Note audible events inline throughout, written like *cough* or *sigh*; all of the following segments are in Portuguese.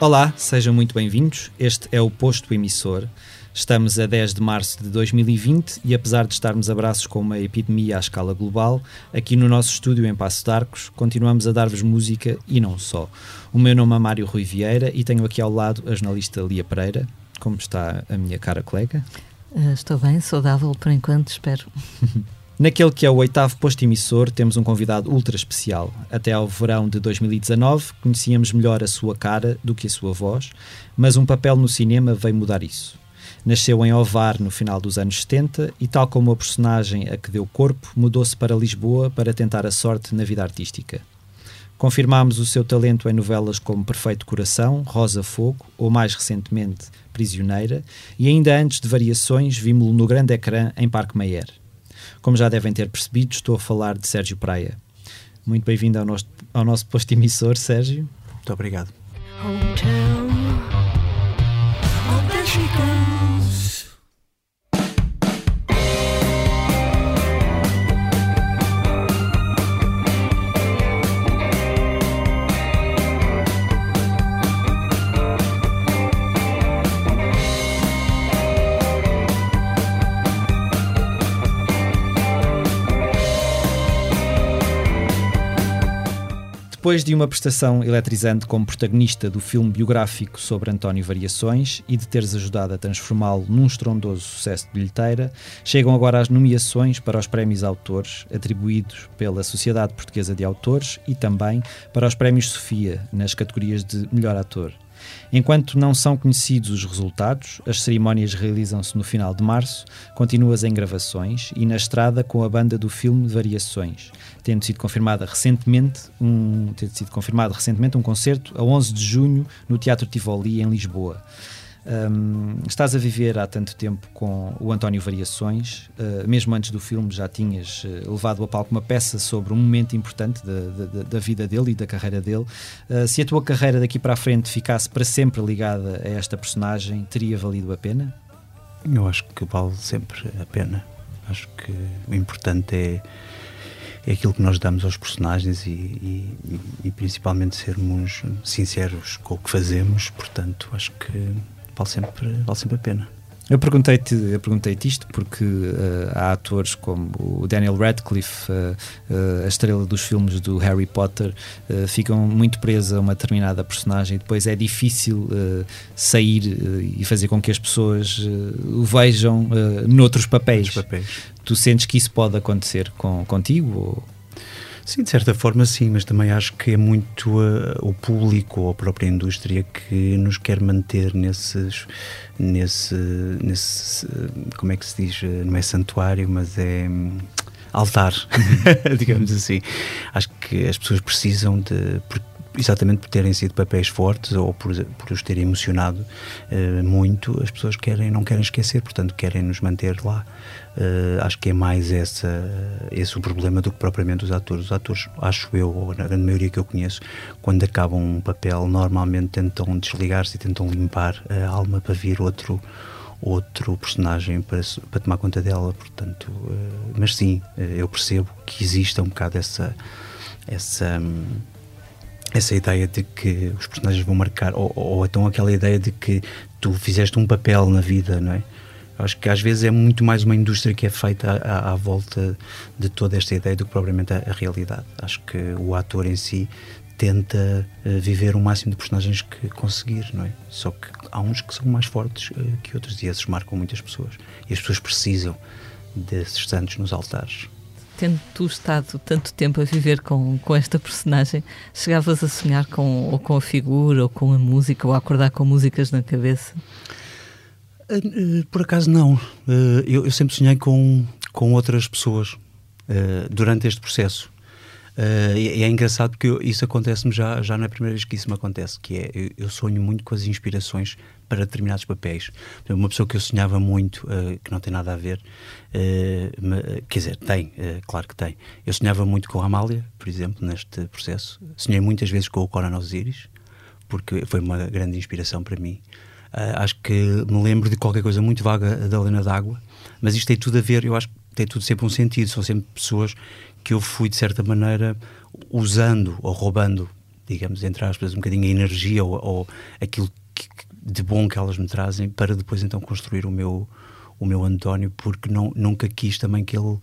Olá, sejam muito bem-vindos. Este é o Posto Emissor. Estamos a 10 de março de 2020 e, apesar de estarmos a braços com uma epidemia à escala global, aqui no nosso estúdio em Passo de Arcos continuamos a dar-vos música e não só. O meu nome é Mário Rui Vieira e tenho aqui ao lado a jornalista Lia Pereira. Como está a minha cara colega? Uh, estou bem, saudável por enquanto, espero. *laughs* Naquele que é o oitavo posto emissor, temos um convidado ultra especial. Até ao verão de 2019, conhecíamos melhor a sua cara do que a sua voz, mas um papel no cinema veio mudar isso. Nasceu em Ovar no final dos anos 70 e, tal como a personagem a que deu corpo, mudou-se para Lisboa para tentar a sorte na vida artística. Confirmámos o seu talento em novelas como Perfeito Coração, Rosa Fogo ou, mais recentemente, Prisioneira, e ainda antes de Variações, vimos-lo no grande ecrã em Parque Mayer. Como já devem ter percebido, estou a falar de Sérgio Praia. Muito bem-vindo ao nosso, ao nosso posto emissor, Sérgio. Muito obrigado. Depois de uma prestação eletrizante como protagonista do filme biográfico sobre António Variações e de teres ajudado a transformá-lo num estrondoso sucesso de bilheteira, chegam agora as nomeações para os prémios autores, atribuídos pela Sociedade Portuguesa de Autores e também para os prémios Sofia, nas categorias de melhor ator. Enquanto não são conhecidos os resultados, as cerimónias realizam-se no final de março, continuas em gravações e na estrada com a banda do filme Variações, tendo sido confirmada recentemente um, tendo sido confirmado recentemente um concerto a 11 de junho no Teatro Tivoli em Lisboa. Um, estás a viver há tanto tempo com o António Variações, uh, mesmo antes do filme já tinhas uh, levado a palco uma peça sobre um momento importante da, da, da vida dele e da carreira dele. Uh, se a tua carreira daqui para a frente ficasse para sempre ligada a esta personagem, teria valido a pena? Eu acho que vale sempre a pena. Acho que o importante é, é aquilo que nós damos aos personagens e, e, e principalmente sermos sinceros com o que fazemos. Portanto, acho que vale sempre, vale sempre a pena. Eu perguntei-te eu perguntei isto porque uh, há atores como o Daniel Radcliffe, uh, uh, a estrela dos filmes do Harry Potter, ficam muito presos a uma determinada personagem e depois é difícil sair e fazer com que as pessoas o vejam noutros papéis. papéis. Tu sentes que isso pode acontecer com, contigo? Ou? Sim, de certa forma sim, mas também acho que é muito uh, o público ou a própria indústria que nos quer manter nesses, nesse, nesse, como é que se diz, não é santuário, mas é hum, altar, *laughs* digamos assim. Acho que as pessoas precisam de, exatamente por terem sido papéis fortes ou por, por os terem emocionado uh, muito, as pessoas querem, não querem esquecer, portanto querem nos manter lá. Uh, acho que é mais essa, esse o problema do que propriamente os atores. Os atores, acho eu, ou na grande maioria que eu conheço, quando acabam um papel, normalmente tentam desligar-se e tentam limpar a alma para vir outro outro personagem para, para tomar conta dela, portanto, uh, mas sim, eu percebo que exista um bocado essa essa um, essa ideia de que os personagens vão marcar, ou, ou então aquela ideia de que tu fizeste um papel na vida, não é? Acho que às vezes é muito mais uma indústria que é feita à, à volta de toda esta ideia do que propriamente a, a, realidade. Acho que o ator em si tenta uh, viver o máximo de personagens que conseguir, não é? Só que há uns que são mais fortes uh, que outros e esses marcam muitas pessoas. E as pessoas precisam desses santos nos altares tendo tu estado tanto tempo a viver com, com esta personagem, chegavas a sonhar com, ou com a figura, ou com a música, ou a acordar com músicas na cabeça? Eh, eh, por acaso não. Eh, eu, eu sempre sonhei com, com outras pessoas durante este processo. Uh, e é engraçado porque isso acontece-me já, já na primeira vez que isso me acontece, que é, eu, eu sonho muito com as inspirações para determinados papéis. Uma pessoa que eu sonhava muito, uh, que não tem nada a ver, uh, quer dizer, tem, claro que tem. Eu sonhava muito com a Amália, por exemplo, neste processo. Sonhei muitas vezes com o Coronel Osiris, porque foi uma grande inspiração para mim. acho que me lembro de qualquer coisa muito vaga da Helena d'Água, mas isto tem tudo a ver, eu acho que tem tudo sempre um sentido. São sempre pessoas que eu fui, de certa maneira, usando ou roubando digamos, entre aspas, um bocadinho a energia ou, ou aquilo que, de bom que elas me trazem para depois então construir o meu, o meu António, porque não, nunca quis também que ele,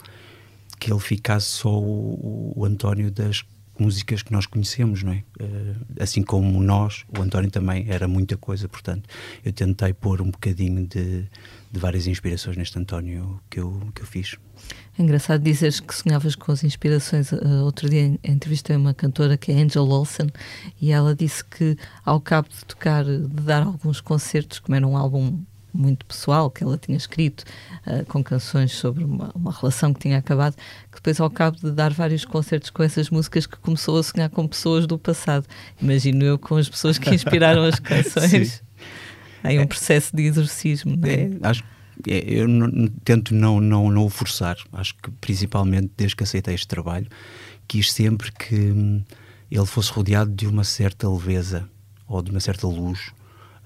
que ele ficasse só o, o António das músicas que nós conhecemos, não é? Uh, assim como nós, o António também era muita coisa, portanto, eu tentei pôr um bocadinho de, de várias inspirações neste António que eu, que eu fiz. É engraçado dizeres que sonhavas com as inspirações. Uh, outro dia entrevistei uma cantora que é Angel Olsen e ela disse que, ao cabo de tocar, de dar alguns concertos, como era um álbum muito pessoal que ela tinha escrito, uh, com canções sobre uma, uma, relação que tinha acabado, que depois, ao cabo de dar vários concertos com essas músicas, que começou a sonhar com pessoas do passado. Imagino eu com as pessoas que inspiraram as *laughs* canções. Em um processo de exorcismo, é? é acho é, eu não, tento não, não, não o forçar. Acho que, principalmente, desde que aceitei este trabalho, quis sempre que hum, ele fosse rodeado de uma certa leveza ou de uma certa luz,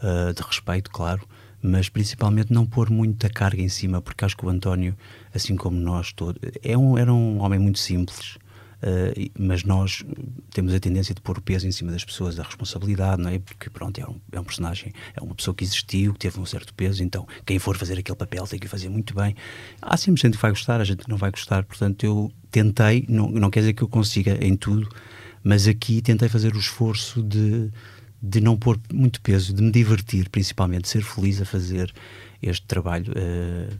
uh, de respeito, claro, mas principalmente não pôr muita carga em cima, porque acho que o António, assim como nós todos, é um, era um homem muito simples, Uh, mas nós temos a tendência de pôr o peso em cima das pessoas, da responsabilidade, não é? Porque, pronto, é um, é um personagem, é uma pessoa que existiu, que teve um certo peso, então quem for fazer aquele papel tem que fazer muito bem. Há sempre gente que vai gostar, a gente não vai gostar, portanto, eu tentei, não, não quer dizer que eu consiga em tudo, mas aqui tentei fazer o esforço de, de não pôr muito peso, de me divertir, principalmente, de ser feliz a fazer este trabalho. Uh,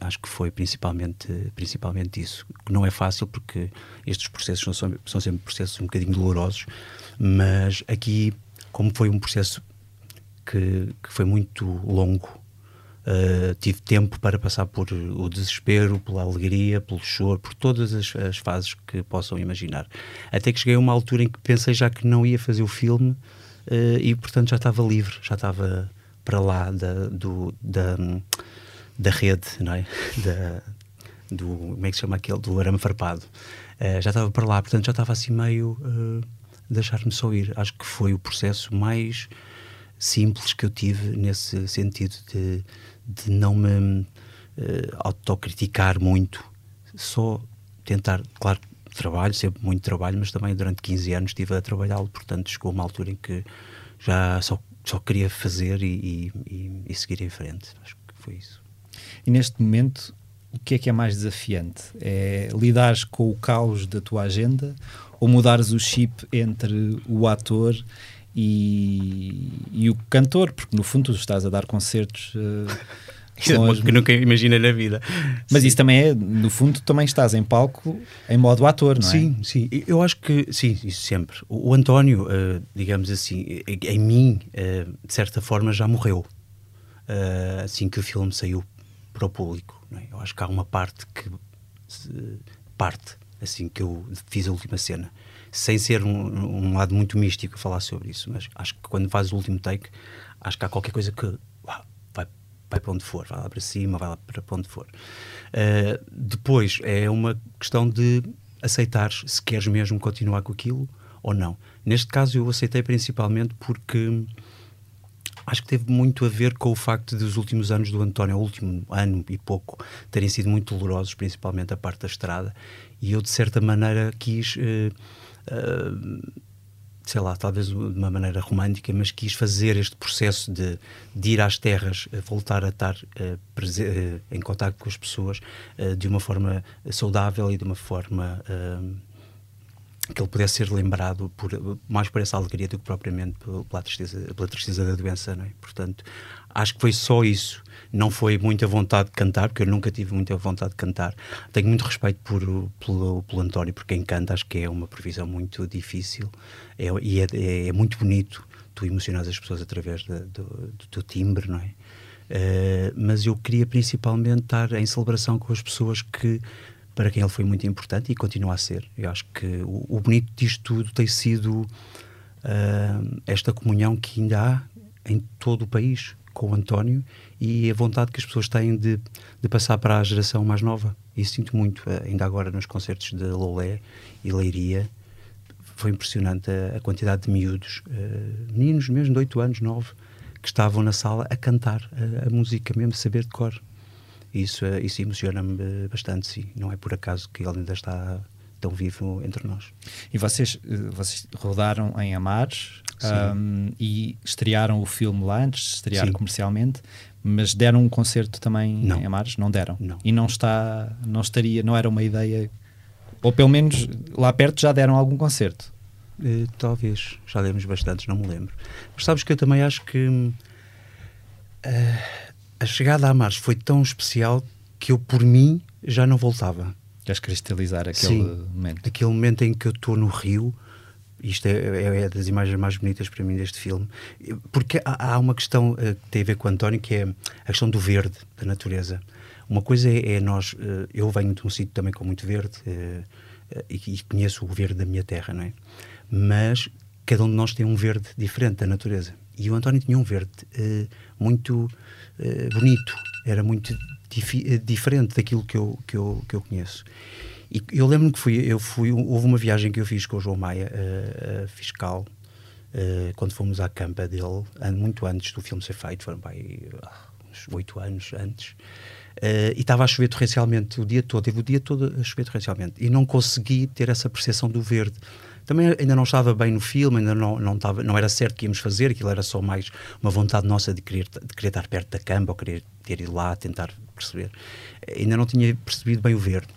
acho que foi principalmente, principalmente isso. Não é fácil porque estes processos são, são sempre processos um bocadinho dolorosos, mas aqui, como foi um processo que, que foi muito longo, uh, tive tempo para passar por o desespero, pela alegria, pelo choro, por todas as, as, fases que possam imaginar. Até que cheguei a uma altura em que pensei já que não ia fazer o filme uh, e, portanto, já estava livre, já estava para lá da, do, da da rede, não é? *laughs* Da, do, como é que se chama aquele? Do arame farpado. Uh, já estava para lá, portanto já estava assim meio uh, deixar-me só ir. Acho que foi o processo mais simples que eu tive nesse sentido de, de não me uh, autocriticar muito, só tentar, claro, trabalho, sempre muito trabalho, mas também durante 15 anos estive a trabalhá-lo, portanto chegou uma altura em que já só, só queria fazer e, e, e seguir em frente. Acho que foi isso. E neste momento, o que é que é mais desafiante? É lidares com o caos da tua agenda ou mudares o chip entre o ator e, e o cantor? Porque no fundo tu estás a dar concertos. *laughs* Uh, as... que nunca imagina na vida. Mas sim. isso também é, no fundo, também estás em palco em modo ator, não é? Sim, sim. Eu acho que, sim, isso sempre. O, o António, uh, digamos assim, em mim, uh, de certa forma, já morreu. Uh, assim que o filme saiu para o público. É? Eu acho que há uma parte que parte assim que eu fiz a última cena, sem ser um, um lado muito místico falar sobre isso, mas acho que quando fazes o último take, acho que há qualquer coisa que vai para onde for, vai lá para cima, vai lá para onde for. Uh, depois é uma questão de aceitar se queres mesmo continuar com aquilo ou não. Neste caso eu aceitei principalmente porque acho que teve muito a ver com o facto dos últimos anos do António, o último ano e pouco, terem sido muito dolorosos, principalmente a parte da estrada, e eu de certa maneira quis. Uh, uh, sei lá, talvez de uma maneira romântica, mas quis fazer este processo de, de ir às terras, voltar a estar uh, uh, em contato com as pessoas uh, de uma forma saudável e de uma forma que ele pudesse ser lembrado por, mais por essa alegria do que propriamente pela tristeza, pela tristeza da doença, não é? Portanto, acho que foi só isso. Não foi muita vontade de cantar, porque eu nunca tive muita vontade de cantar. Tenho muito respeito por, pelo, pelo António, por quem canta, acho que é uma previsão muito difícil é, e é, é, é, muito bonito tu emocionas as pessoas através do, do teu timbre, não é? Uh, mas eu queria principalmente estar em celebração com as pessoas que para quem ele foi muito importante e continua a ser. Eu acho que o, o bonito disto tudo tem sido uh, esta comunhão que ainda há em todo o país com o António e a vontade que as pessoas têm de, de passar para a geração mais nova. E sinto muito, uh, ainda agora nos concertos de Lolé e Leiria, foi impressionante a, a quantidade de miúdos, uh, meninos mesmo de 8 anos, 9, que estavam na sala a cantar a, a música mesmo, saber de cor. Isso, isso emociona-me bastante, sim. Não é por acaso que ele ainda está tão vivo entre nós. E vocês, eh, vocês rodaram em Amares um, e estrearam o filme lá antes de estrear Sim. comercialmente, mas deram um concerto também não. em Amares? Não deram? Não. E não está, não estaria, não era uma ideia, ou pelo menos lá perto já deram algum concerto? Uh, talvez, já demos bastantes, não me lembro. Mas sabes que eu também acho que uh, a chegada a Amares foi tão especial que eu, por mim, já não voltava. Queres cristalizar aquele Sim, momento? Aquele momento em que eu estou no Rio, isto é, é, é, das imagens mais bonitas para mim deste filme, porque há, há uma questão uh, que tem a ver com o António, que é a questão do verde, da natureza. Uma coisa é, é nós, uh, eu venho de um sítio também com muito verde uh, e, e, conheço o verde da minha terra, não é? Mas cada um de nós tem um verde diferente da natureza. E o António tinha um verde muito bonito, era muito dif diferente daquilo que eu, que eu, que eu conheço. E eu lembro-me que fui, eu fui, houve uma viagem que eu fiz com o João Maia, uh, uh, fiscal, uh, quando fomos à campa dele, muito antes do filme ser feito, foram bem, uns oito anos antes, e estava a chover torrencialmente o dia todo, teve o dia todo a chover torrencialmente, e não consegui ter essa percepção do verde. Também ainda não estava bem no filme, ainda não, não, estava, não era certo que íamos fazer, aquilo era só mais uma vontade nossa de querer, de querer estar perto da campa, ou querer ter ido lá, tentar perceber. Ainda não tinha percebido bem o verde.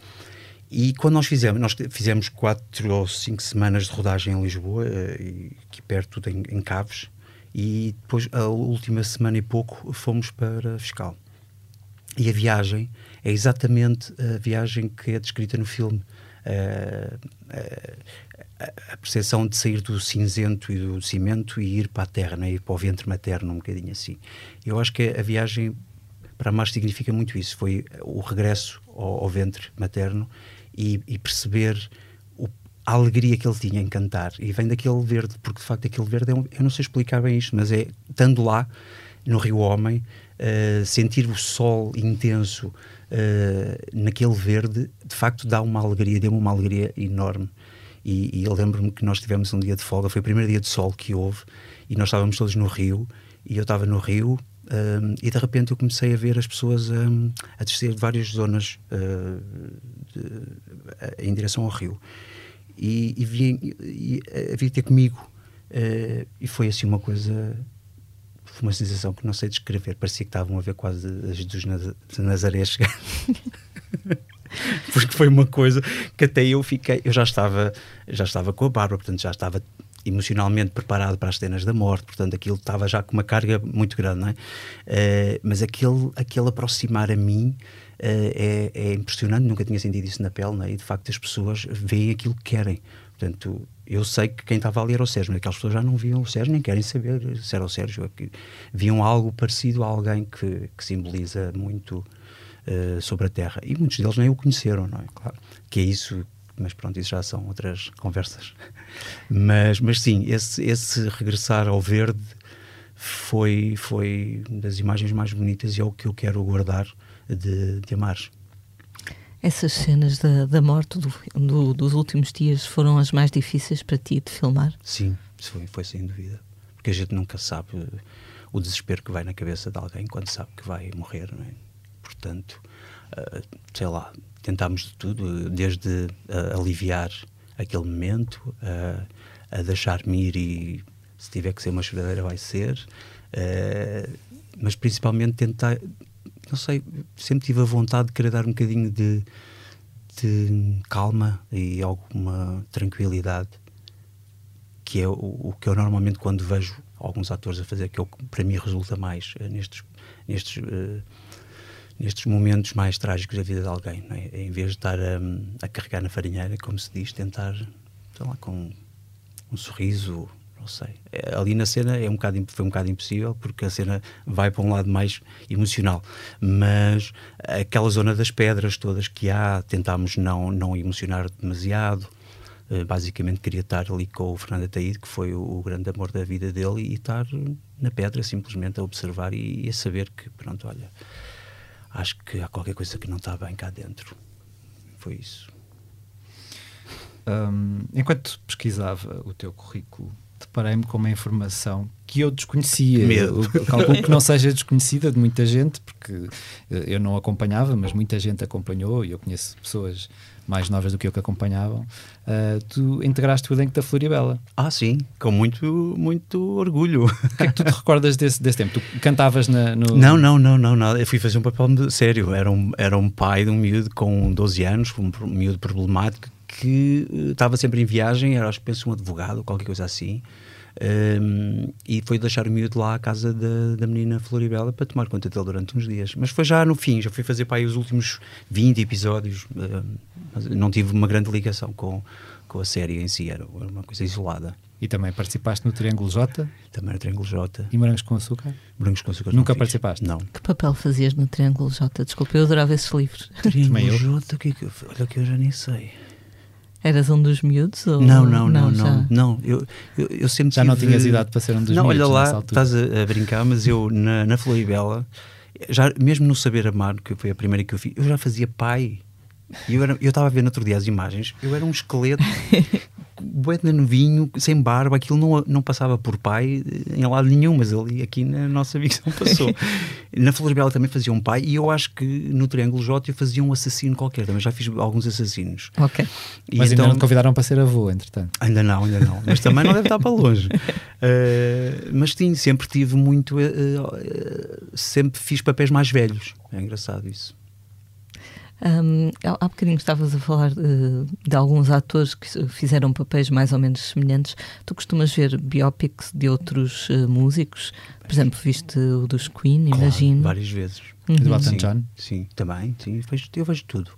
E quando nós fizemos, nós fizemos quatro ou cinco semanas de rodagem em Lisboa, uh, aqui perto em Caves, e depois a última semana e pouco fomos para Fiscal. E a viagem é exatamente a viagem que é descrita no filme. Uh, uh, a percepção de sair do cinzento e do cimento e ir para a terra, né? ir para o ventre materno, um bocadinho assim. Eu acho que a viagem para a significa muito isso. Foi o regresso ao, ao ventre materno e, e perceber o, a alegria que ele tinha em cantar. E vem daquele verde, porque de facto aquele verde, é um, eu não sei explicar bem isto, mas é estando lá, no Rio Homem, uh, sentir o sol intenso uh, naquele verde, de facto dá uma alegria, deu-me uma alegria enorme. E, e eu lembro-me que nós tivemos um dia de folga, foi o primeiro dia de sol que houve, e nós estávamos todos no Rio, e eu estava no Rio, um, e de repente eu comecei a ver as pessoas um, a descer de várias zonas uh, de, uh, em direção ao rio. E, e, vi, e havia ter comigo. Uh, e foi assim uma coisa. Foi uma sensação que não sei descrever. Parecia que estavam a ver quase as dos Nazaré chegar. *laughs* *laughs* Porque foi uma coisa que até eu fiquei. Eu já estava, já estava com a barba, portanto já estava emocionalmente preparado para as cenas da morte, portanto aquilo estava já com uma carga muito grande, não é? Uh, mas aquele, aquele aproximar a mim uh, é, é, impressionante, nunca tinha sentido isso na pele, não é? E de facto as pessoas veem aquilo que querem. Portanto, eu sei que quem estava ali era o Sérgio, mas aquelas pessoas já não viam o Sérgio, nem querem saber se era o Sérgio. É viam algo parecido a alguém que, que simboliza muito uh, sobre a Terra. E muitos deles nem o conheceram, não é? Claro. Que é isso mas pronto, isso já são outras conversas. *laughs* Mas, mas sim, esse, esse regressar ao verde foi, foi das imagens mais bonitas e é o que eu quero guardar de, de Amares. Essas cenas da, da morte do, do, dos últimos dias foram as mais difíceis para ti de filmar? Sim, foi, foi sem dúvida. Porque a gente nunca sabe o desespero que vai na cabeça de alguém quando sabe que vai morrer, não é? Portanto, uh, sei lá, tentámos de tudo, desde uh, aliviar aquele momento, uh, a deixar-me ir e se tiver que ser uma choradeira vai ser, uh, mas principalmente tentar, não sei, sempre tive a vontade de querer dar um bocadinho de, de calma e alguma tranquilidade, que é o, o, que eu normalmente quando vejo alguns atores a fazer, que é o que para mim resulta mais nestes, nestes nestes momentos mais trágicos da vida de alguém, é? em vez de estar a, a, carregar na farinheira, como se diz, tentar, sei lá, com um sorriso, não sei. É, ali na cena é um bocado, foi um bocado impossível, porque a cena vai para um lado mais emocional, mas aquela zona das pedras todas que há, tentámos não, não emocionar demasiado, uh, basicamente queria estar ali com o Fernando Ataíde, que foi o, grande amor da vida dele, e estar na pedra simplesmente a observar e a saber que, pronto, olha acho que há qualquer coisa que não está bem cá dentro. Foi isso. Um, enquanto pesquisava o teu currículo, deparei-me com uma informação que eu desconhecia. Medo. Calculo que não seja desconhecida de muita gente, porque eh, eu não acompanhava, mas muita gente acompanhou e eu conheço pessoas mais novas do que eu que acompanhavam, uh, tu integraste o elenco da Floribela. Ah, sim, com muito, muito orgulho. O que é que tu te recordas desse, desse tempo? Tu cantavas na, no. Não, não, não, não, nada. Eu fui fazer um papel sério. Era um, era um pai de um miúdo com 12 anos, um miúdo problemático, que uh, estava sempre em viagem, era, acho que penso, um advogado qualquer coisa assim. Um, e foi deixar o miúdo lá à casa da, da menina Floribela para tomar conta dele durante uns dias. Mas foi já no fim, já fui fazer para aí os últimos 20 episódios. Não tive uma grande ligação com, com a série em si, era uma coisa isolada. E também participaste no Triângulo J? Também no Triângulo J. E Morangos com Açúcar? Morangos com Açúcar. Nunca participaste? Não. Que papel fazias no Triângulo J? Desculpa, eu adorava esses livros. *laughs* Triângulo J, que, que, olha que eu já nem sei. Eras um dos miúdos? Ou... Não, não, não, não. Não, não. Eu, eu, eu, sempre Já tive... não tinhas idade para ser um dos não, miúdos. Não, olha lá, estás a, a, brincar, mas eu na, na Floribela, já, mesmo no Saber Amar, que foi a primeira que eu fiz, eu já fazia pai. E eu estava a ver no outro dia as imagens, eu era um esqueleto *laughs* bué novinho, sem barba, aquilo não, não passava por pai em lado nenhum, mas ali aqui na nossa ficção passou. *laughs* na Floribela também fazia um pai e eu acho que no Triângulo J eu fazia um assassino qualquer, também já fiz alguns assassinos. Ok. E mas então, ainda não te convidaram para ser avô, entretanto? Ainda não, ainda não, mas também não deve estar para longe. Uh, *laughs* mas sim, sempre tive muito, uh, uh, sempre fiz papéis mais velhos, é engraçado isso. Um, há bocadinho estavas a falar uh, de alguns atores que fizeram papéis mais ou menos semelhantes. Tu costumas ver biopics de outros uh, músicos? Por exemplo, viste o dos Queen, claro, imagino. Várias vezes. Uhum. Do Elton John? Sim, também. Sim, vejo, eu vejo tudo.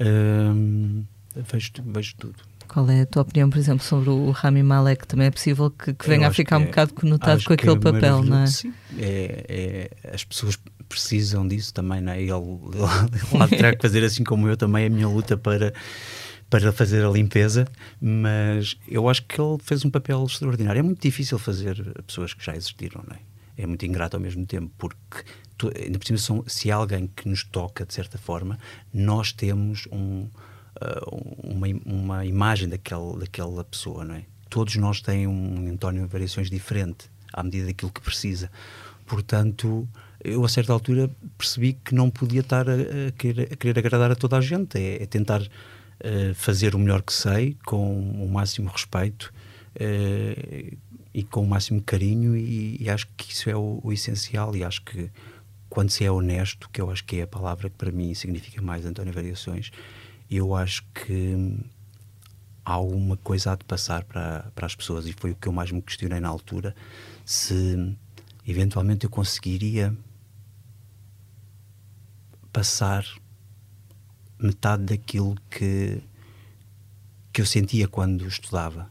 Um, vejo, vejo tudo. Qual é a tua opinião, por exemplo, sobre o Rami Malek? Também é possível que, que venha a ficar um é, bocado conotado com aquele é papel, não é? Sim, é, é, as pessoas precisam disso também, não é? Ele, *laughs* ele, ele terá que fazer assim como eu também a minha luta para para fazer a limpeza, mas eu acho que ele fez um papel extraordinário. É muito difícil fazer pessoas que já existiram, não é? É muito ingrato ao mesmo tempo, porque tu, ainda por cima, são, se há alguém que nos toca de certa forma, nós temos um, uh, uma, uma imagem daquele, daquela pessoa, não é? Todos nós têm um António variações diferente à medida daquilo que precisa. Portanto, eu a certa altura percebi que não podia estar a, a, querer, a querer, agradar a toda a gente, é, é tentar uh, fazer o melhor que sei, com o máximo respeito uh, e com o máximo carinho, e, e acho que isso é o, o, essencial. E acho que quando se é honesto, que eu acho que é a palavra que para mim significa mais António Variações, eu acho que há alguma coisa a de passar para, para as pessoas, e foi o que eu mais me questionei na altura, se eventualmente eu conseguiria passar metade daquilo que, que eu sentia quando estudava.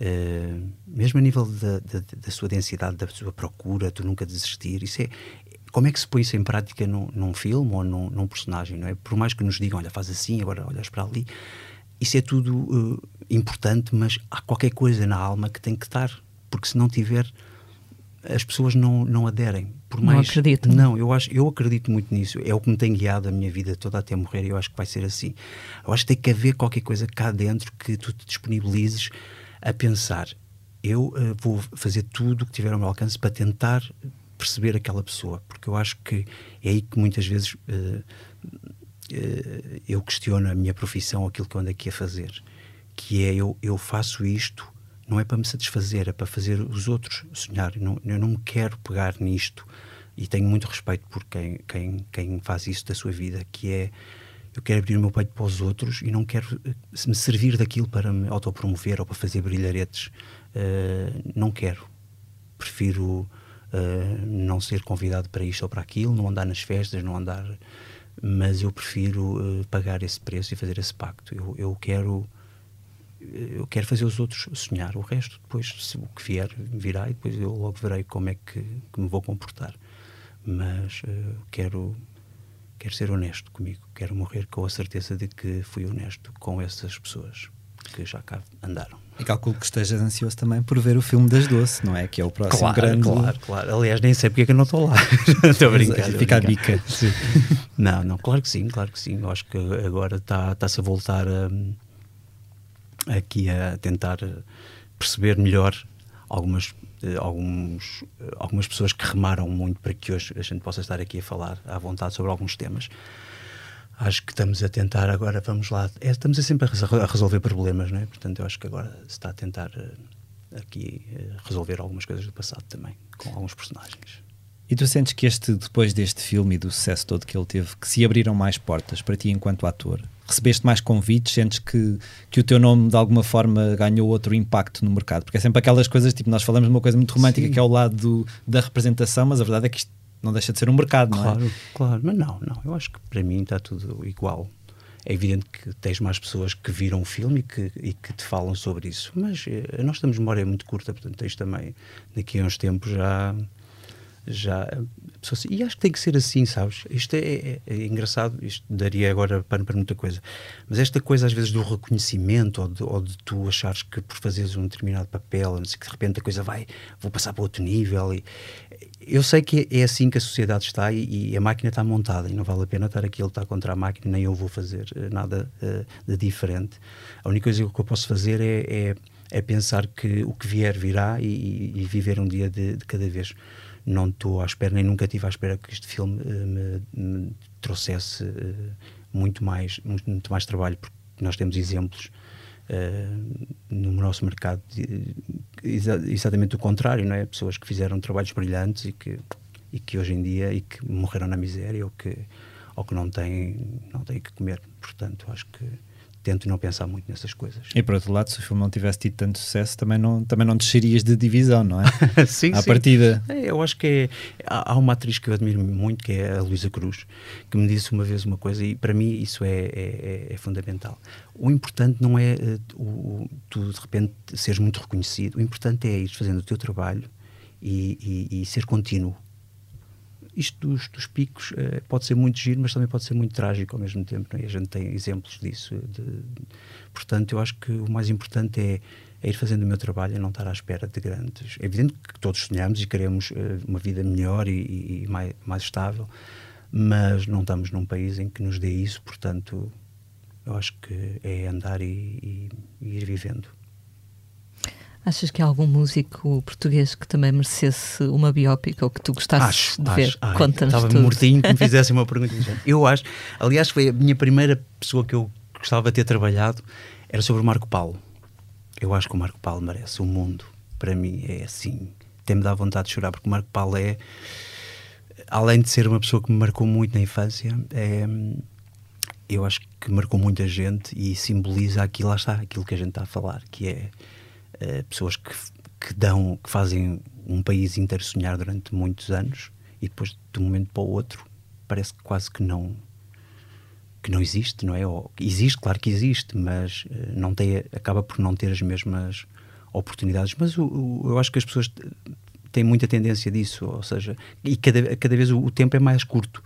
Uh, mesmo a nível da, da, da, sua densidade, da sua procura, tu nunca desistir, isso é. Como é que se põe isso em prática num, num filme ou num, num, personagem, não é? Por mais que nos digam, olha, faz assim, agora olhas para ali, isso é tudo uh, importante, mas há qualquer coisa na alma que tem que estar, porque se não tiver, as pessoas não, não aderem. Por mais, não acredito. Não, eu, acho, eu acredito muito nisso. É o que me tem guiado a minha vida toda até morrer e eu acho que vai ser assim. Eu acho que tem que haver qualquer coisa cá dentro que tu te disponibilizes a pensar. Eu uh, vou fazer tudo o que tiver ao meu alcance para tentar perceber aquela pessoa, porque eu acho que é aí que muitas vezes uh, uh, eu questiono a minha profissão, aquilo que eu ando aqui a fazer, que é eu, eu faço isto não é para me satisfazer, é para fazer os outros sonhar. Não, eu não me quero pegar nisto e tenho muito respeito por quem, quem, quem faz isso da sua vida, que é eu quero abrir o meu peito para os outros e não quero eh, me servir daquilo para me autopromover ou para fazer brilharetes. Uh, não quero. Prefiro uh, não ser convidado para isto ou para aquilo, não andar nas festas, não andar. Mas eu prefiro uh, pagar esse preço e fazer esse pacto. Eu, eu quero eu quero fazer os outros sonhar. O resto, depois, se o que vier, virá e depois eu logo verei como é que, que me vou comportar. Mas uh, quero, quero ser honesto comigo. Quero morrer com a certeza de que fui honesto com essas pessoas que já cá andaram. E calculo que estejas ansioso também por ver o filme das Doce, não é? Que é o próximo claro, grande. Claro, claro. Aliás, nem sei porque é que eu não estou lá. *laughs* estou a brincar. Fica a bica. *laughs* não, não, claro que sim, claro que sim. Eu acho que agora está-se está a voltar a aqui a tentar perceber melhor algumas, eh, alguns, eh, algumas pessoas que remaram muito para que hoje a gente possa estar aqui a falar à vontade sobre alguns temas. acho que estamos a tentar agora, vamos lá, é, estamos a sempre a, resolver problemas, não é? Portanto, eu acho que agora se está a tentar uh, aqui resolver algumas coisas do passado também, com alguns personagens. E tu sentes que este, depois deste filme e do sucesso todo que ele teve, que se abriram mais portas para ti enquanto ator? Recebeste mais convites? Sentes que, que o teu nome de alguma forma ganhou outro impacto no mercado? Porque é sempre aquelas coisas, tipo, nós falamos de uma coisa muito romântica Sim. que é o lado do, da representação, mas a verdade é que isto não deixa de ser um mercado, claro, não é? Claro, mas não, não. Eu acho que para mim está tudo igual. É evidente que tens mais pessoas que viram o filme e que, e que te falam sobre isso, mas eh, nós temos memória muito curta, portanto, tens também, daqui a uns tempos já já assim, e acho que tem que ser assim, sabes? Isto é, é, é engraçado, isto daria agora pano para muita coisa, mas esta coisa às vezes do reconhecimento ou de, ou de tu achares que por fazeres um determinado papel, não sei, que de repente a coisa vai, vou passar para outro nível. E, eu sei que é assim que a sociedade está e, e, a máquina está montada e não vale a pena estar aqui a lutar contra a máquina, nem eu vou fazer uh, nada uh, de diferente. A única coisa que eu posso fazer é, é, é pensar que o que vier virá e, e viver um dia de, de cada vez não estou à espera, nem nunca estive à espera que este filme uh, me, me, trouxesse uh, muito, mais, muito, muito, mais trabalho, porque nós temos exemplos uh, no nosso mercado de, exatamente o contrário, não é? Pessoas que fizeram trabalhos brilhantes e que, e que hoje em dia e que morreram na miséria ou que, ou que não têm, não têm que comer. Portanto, acho que tento não pensar muito nessas coisas. E por outro lado, se o filme não tivesse tido tanto sucesso, também não, também não descerias de divisão, não é? *laughs* sim, à sim. partida. É, eu acho que é, há, há, uma atriz que eu admiro muito, que é a Luísa Cruz, que me disse uma vez uma coisa, e para mim isso é, é, é fundamental. O importante não é uh, o, tu de repente seres muito reconhecido, o importante é ir fazendo o teu trabalho e, e, e ser contínuo isto dos, dos picos uh, pode ser muito giro, mas também pode ser muito trágico ao mesmo tempo. É? E a gente tem exemplos disso. De, portanto, eu acho que o mais importante é, é, ir fazendo o meu trabalho e não estar à espera de grandes. É evidente que todos sonhamos e queremos uh, uma vida melhor e, e mais, mais estável, mas não estamos num país em que nos dê isso, portanto, eu acho que é andar e, e, e ir vivendo. Achas que há algum músico português que também merecesse uma biópica ou que tu gostasses acho, de acho, ver? Conta-nos Estava mortinho que me *laughs* fizesse uma pergunta. eu acho, aliás, foi a minha primeira pessoa que eu gostava de ter trabalhado, era sobre o Marco Paulo. Eu acho que o Marco Paulo merece o mundo. Para mim é assim, tem-me dado vontade de chorar, porque o Marco Paulo é, além de ser uma pessoa que me marcou muito na infância, é, eu acho que marcou muita gente e simboliza aquilo, lá está, aquilo que a gente está a falar, que é eh, pessoas que, que dão, que fazem um país inteiro sonhar durante muitos anos e depois de um momento para o outro parece que quase que não que não existe, não é? Ou, existe, claro que existe, mas uh, não tem, acaba por não ter as mesmas oportunidades. Mas o, o, eu acho que as pessoas têm muita tendência disso, ou seja, e cada, cada vez o, o tempo é mais curto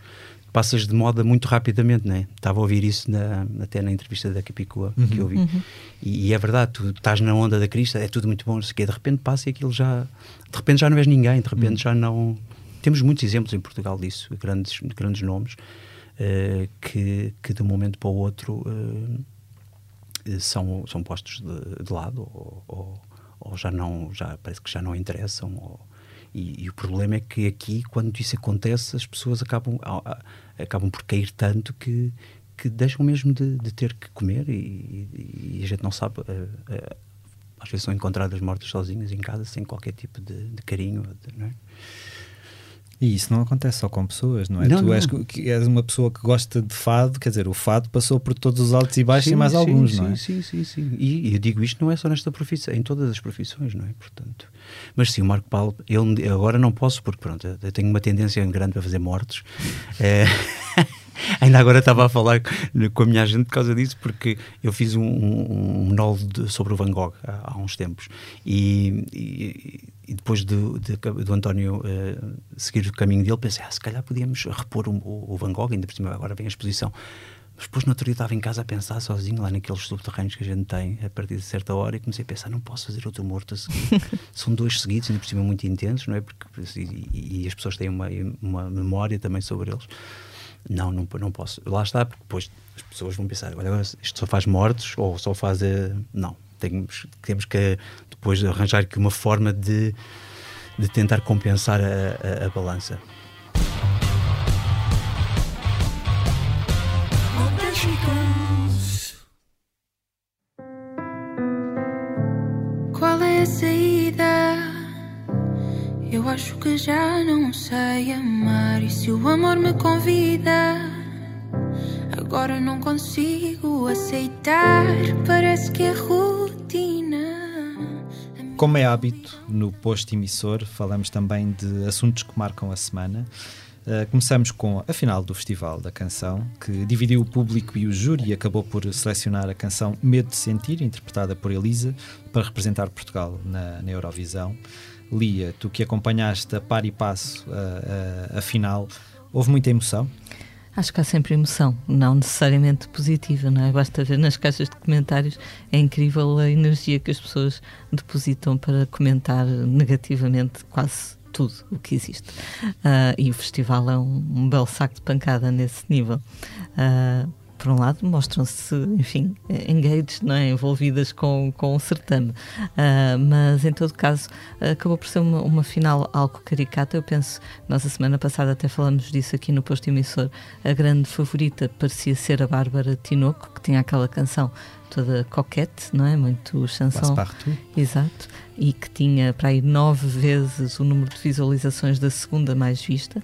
passas de moda muito rapidamente, né? Estava a ouvir isso na, até na entrevista da Capicua uhum. que eu vi. Uhum. E, e, é verdade, tu estás na onda da crista, é tudo muito bom, de repente passa e aquilo já. De repente já não és ninguém, de repente uhum. já não. Temos muitos exemplos em Portugal disso, grandes, grandes nomes, uh, que, que de um momento para o outro uh, são, são postos de, de lado ou, ou, ou, já não, já parece que já não interessam. Ou, e, e, o problema é que aqui, quando isso acontece, as pessoas acabam, acabam por cair tanto que, que deixam mesmo de, de ter que comer e, e, a gente não sabe. Uh, uh, às vezes são encontradas mortas sozinhas em casa sem qualquer tipo de, de carinho. De, é? E isso não acontece só com pessoas, não é? Não, tu não. És, és, uma pessoa que gosta de fado, quer dizer, o fado passou por todos os altos e baixos sim, e mais sim, alguns, sim, não é? Sim, sim, sim. E, eu digo isto não é só nesta profissão, em todas as profissões, não é? Portanto, mas sim, o Marco Paulo, eu agora não posso, porque pronto, eu tenho uma tendência grande para fazer mortes. é, *laughs* *laughs* Ainda agora estava a falar com a minha gente por causa disso, porque eu fiz um, um, um monólogo sobre o Van Gogh há, há uns tempos e, e, e depois do, de, do António uh, seguir o caminho dele, pensei, ah, se calhar podíamos repor o, o, Van Gogh, ainda por cima agora vem a exposição. Mas depois, no outro dia, estava em casa a pensar sozinho, lá naqueles subterrâneos que a gente tem a partir de certa hora, e comecei a pensar: não posso fazer outro morto a seguir. *laughs* São dois seguidos, ainda por cima muito intensos, não é? Porque, e, e as pessoas têm uma, uma memória também sobre eles. Não, não, não posso. Lá está, porque depois as pessoas vão pensar: olha, isto só faz mortos ou só faz. Uh, não. Temos, temos que depois arranjar aqui uma forma de, de tentar compensar a, a, a balança. Acho que já não sei amar. E se o amor me convida, agora não consigo aceitar. Parece que é rotina. Como é hábito, no posto emissor falamos também de assuntos que marcam a semana. Uh, começamos com a final do Festival da Canção, que dividiu o público e o júri e acabou por selecionar a canção Medo de Sentir, interpretada por Elisa, para representar Portugal na, na Eurovisão. Lia, tu que acompanhaste a par e passo a, a, a final, houve muita emoção? Acho que há sempre emoção, não necessariamente positiva, não é? Basta ver nas caixas de comentários, é incrível a energia que as pessoas depositam para comentar negativamente quase tudo o que existe. Uh, e o festival é um, um, belo saco de pancada nesse nível. Uh, por um lado, mostram-se, enfim, engaged, não é? envolvidas com, com o certame. Uh, mas, em todo caso, acabou por ser uma, uma final algo caricata. Eu penso, nós a semana passada até falamos disso aqui no posto emissor, a grande favorita parecia ser a Bárbara Tinoco, que tinha aquela canção toda coquete, não é? Muito chanson. Exato. E que tinha para aí nove vezes o número de visualizações da segunda mais vista.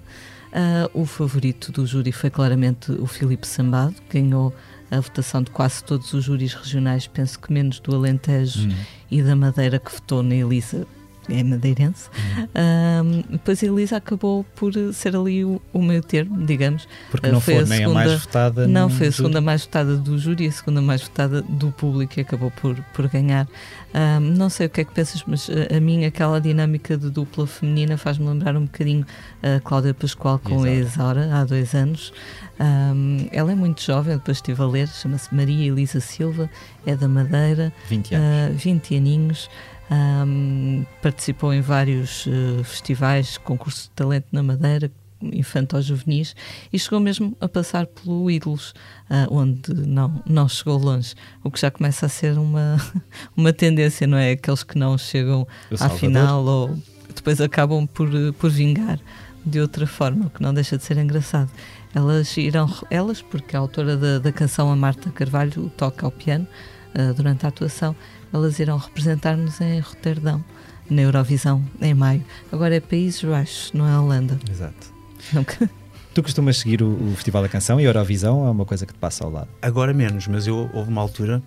Uh, o favorito do júri foi claramente o Filipe Sambado, ganhou a votação de quase todos os júris regionais, penso que menos do Alentejo hum. e da Madeira, que votou na Elisa é madeirense. Uhum. depois a Elisa acabou por ser ali o, o meio termo, digamos. Porque não foi, foi a nem segunda, a mais votada. Não, foi a segunda júri. mais votada do júri e a segunda mais votada do público e acabou por, por ganhar. Um, não sei o que é que pensas, mas a, a mim aquela dinâmica de dupla feminina faz-me lembrar um bocadinho a Cláudia Pascoal com a Isaura, há dois anos. Um, ela é muito jovem, depois estive a ler, chama-se Maria Elisa Silva, é da Madeira. 20 anos. Uh, 20 aninhos. Um, participou em vários uh, festivais, concursos de talento na Madeira, infanto-juvenis, e chegou mesmo a passar pelo Ídolos, uh, onde não, não chegou longe, o que já começa a ser uma, *laughs* uma tendência, não é? Aqueles que não chegam à final ou depois acabam por, por vingar de outra forma, o que não deixa de ser engraçado. Elas irão, elas, porque a autora da, da canção, a Marta Carvalho, toca ao piano uh, durante a atuação, elas irão representar-nos em Roterdão, na Eurovisão, em maio. Agora é Países Baixos, não é Holanda. Exato. Nunca. Tu costumas seguir o, o, Festival da Canção e a Eurovisão é uma coisa que te passa ao lado? Agora menos, mas eu houve uma altura,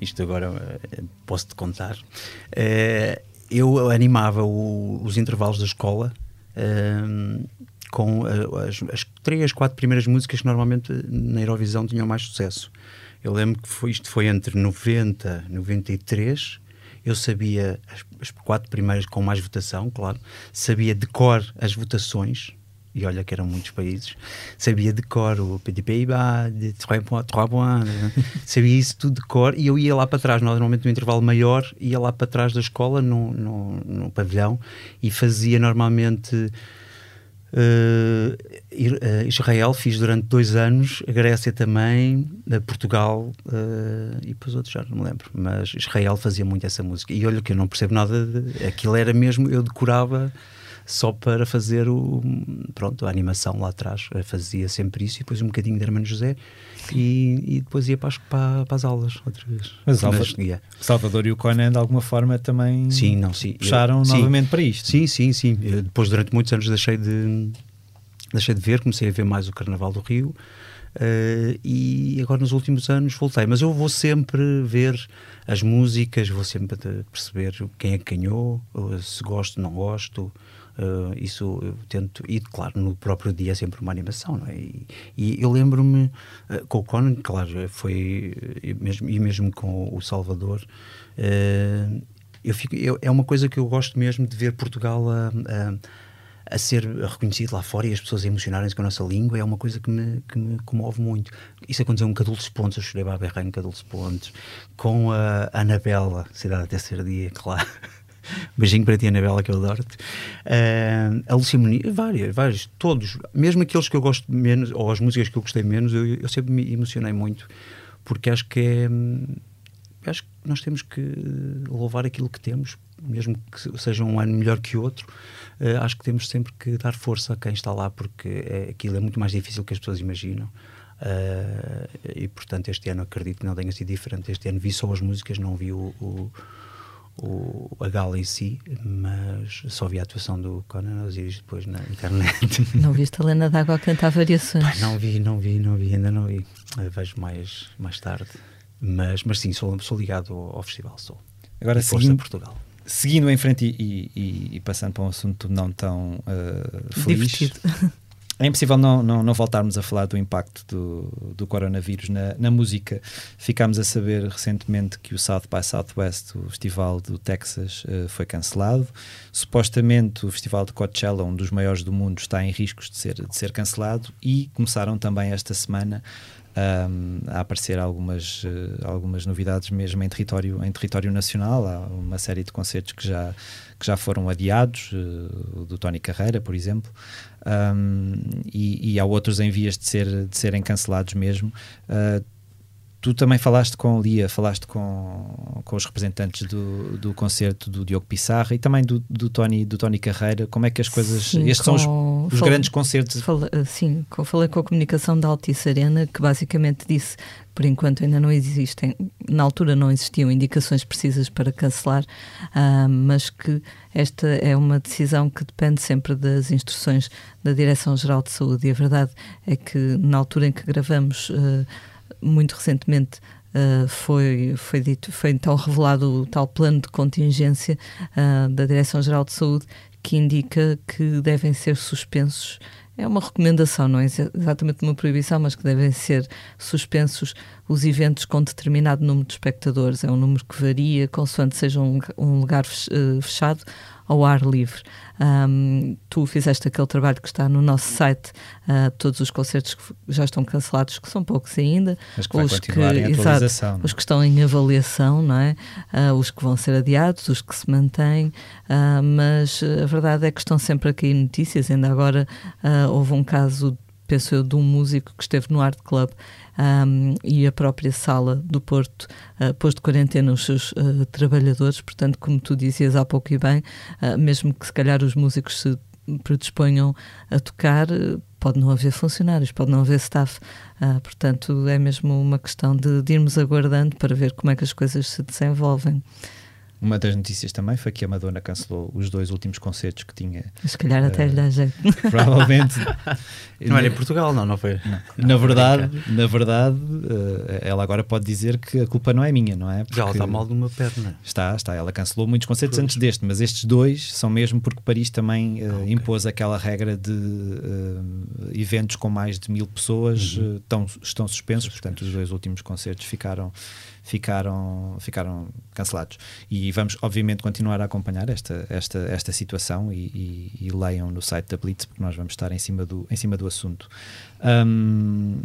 isto agora eh, posso-te contar, eh, eu animava o, os intervalos da escola eh, com as, as três, quatro primeiras músicas que normalmente na Eurovisão tinham mais sucesso. Eu lembro que foi, isto foi entre 90 e 93. Eu sabia as, as, quatro primeiras com mais votação, claro. Sabia de cor as votações. E olha que eram muitos países. Sabia de cor o PDP de Trois Points. *laughs* sabia isso tudo de cor. E eu ia lá para trás, normalmente no intervalo maior, ia lá para trás da escola, no, no, no pavilhão, e fazia normalmente Uh, Israel fiz durante dois anos, a Grécia também, a Portugal uh, e depois outros já não me lembro, mas Israel fazia muito essa música. E olha que eu não percebo nada, de, aquilo era mesmo, eu decorava só para fazer o, pronto, a animação lá atrás. Eu fazia sempre isso e depois um bocadinho de Hermano José e, e depois ia para as, para, para as aulas outra vez. Mas Salvador, Salvador e o Conan de alguma forma também sim, não, sim. puxaram eu, novamente sim, para isto. Sim, sim, sim. Eu, depois durante muitos anos deixei de deixei de ver, comecei a ver mais o Carnaval do Rio. Uh, e agora nos últimos anos voltei. Mas eu vou sempre ver as músicas, vou sempre perceber quem é que ganhou, se gosto, não gosto. Uh, isso eu tento, e claro, no próprio dia é sempre uma animação, é? E, e eu lembro-me uh, com o Conan, claro, foi e mesmo, e mesmo com o Salvador. Eu fico, eu, é uma coisa que eu gosto mesmo de ver Portugal a, a, a ser reconhecido lá fora e as pessoas a emocionarem-se com a nossa língua é uma coisa que me, que me comove muito. Isso aconteceu com Cadulce Pontes, eu chorei a berrar em Cadulce Pontes, com a Anabela, Cidade até ser dia, claro. *laughs* Beijinho para ti, Anabela, que eu adoro-te. Uh, a Lucia Muniz, várias, vários, todos. Mesmo aqueles que eu gosto menos, ou as músicas que eu gostei menos, eu, eu sempre me emocionei muito, porque acho que é. Acho que nós temos que louvar aquilo que temos, mesmo que seja um ano melhor que outro. Uh, acho que temos sempre que dar força a quem está lá, porque é, aquilo é muito mais difícil que as pessoas imaginam. Uh, e portanto, este ano acredito que não tenha sido diferente. Este ano vi só as músicas, não vi o, o o, a gala em si, mas só vi a atuação do Conan Osiris depois na internet. *laughs* Não viste a Lena D'Água cantar variações? Pai, não vi, não vi, não vi, ainda não vi. Eu vejo mais, mais tarde. Mas, mas sim, sou, sou ligado ao, ao Festival Sol. Agora, seguindo, Portugal. Seguindo em frente e, e, e, passando para um assunto não tão uh, feliz. Divertido. *laughs* É impossível não, não, não, voltarmos a falar do impacto do, do coronavírus na, na, música. Ficámos a saber recentemente que o South by Southwest, o festival do Texas, uh, foi cancelado. Supostamente o festival de Coachella, um dos maiores do mundo, está em riscos de ser, de ser cancelado. E começaram também esta semana um, a aparecer algumas, uh, algumas novidades mesmo em território, em território nacional. Há uma série de concertos que já, que já foram adiados, uh, o do Tony Carreira, por exemplo um, e, e, há outros em vias de, ser, de serem cancelados mesmo. Uh, tu também falaste com Lia, falaste com, com os representantes do, do concerto do Diogo Pissarra e também do, do, Tony, do Tony Carreira. Como é que as coisas. Sim, estes são os, os grandes concertos. Sim, falei com a comunicação da Altice Arena, que basicamente disse por enquanto ainda não existem, na altura não existiam indicações precisas para cancelar, uh, mas que esta é uma decisão que depende sempre das instruções da Direção-Geral de Saúde. E a verdade é que na altura em que gravamos, uh, muito recentemente, Uh, foi, foi, dito, foi então revelado o tal plano de contingência uh, da Direção-Geral de Saúde que indica que devem ser suspensos é uma recomendação, não é exatamente uma proibição, mas que devem ser suspensos os eventos com determinado número de espectadores. É um número que varia consoante seja um, um lugar eh, fechado ao ar livre. Um, tu fizeste aquele trabalho que está no nosso site, uh, todos os concertos que já estão cancelados, que são poucos ainda. Mas que os que, exato, é? os que estão em avaliação, não é? Uh, os que vão ser adiados, os que se mantêm, uh, mas a verdade é que estão sempre a cair notícias. Ainda agora houve um caso penso eu, de um músico que esteve no Art Club um, e a própria sala do Porto uh, pôs de quarentena os seus uh, trabalhadores, portanto, como tu dizias há pouco e bem, uh, mesmo que se calhar os músicos se predisponham a tocar, pode não haver funcionários, pode não haver staff. Uh, portanto, é mesmo uma questão de, de, irmos aguardando para ver como é que as coisas se desenvolvem. Uma das notícias também foi que a Madonna cancelou os dois últimos concertos que tinha. Se calhar uh, até lhe dá jeito. *laughs* Provavelmente. não era em Portugal, não, não foi? Não. Na verdade, na verdade uh, ela agora pode dizer que a culpa não é minha, não é? Porque Já ela está mal de uma perna. Está, está. Ela cancelou muitos concertos pois. antes deste, mas estes dois são mesmo porque Paris também uh, okay. impôs aquela regra de eventos com mais de mil pessoas uhum. estão, estão suspensos, portanto, os dois últimos concertos ficaram ficaram, ficaram cancelados. E vamos, obviamente, continuar a acompanhar esta, esta, esta situação e, e, e leiam no site da Blitz, porque nós vamos estar em cima do, em cima do assunto. Um,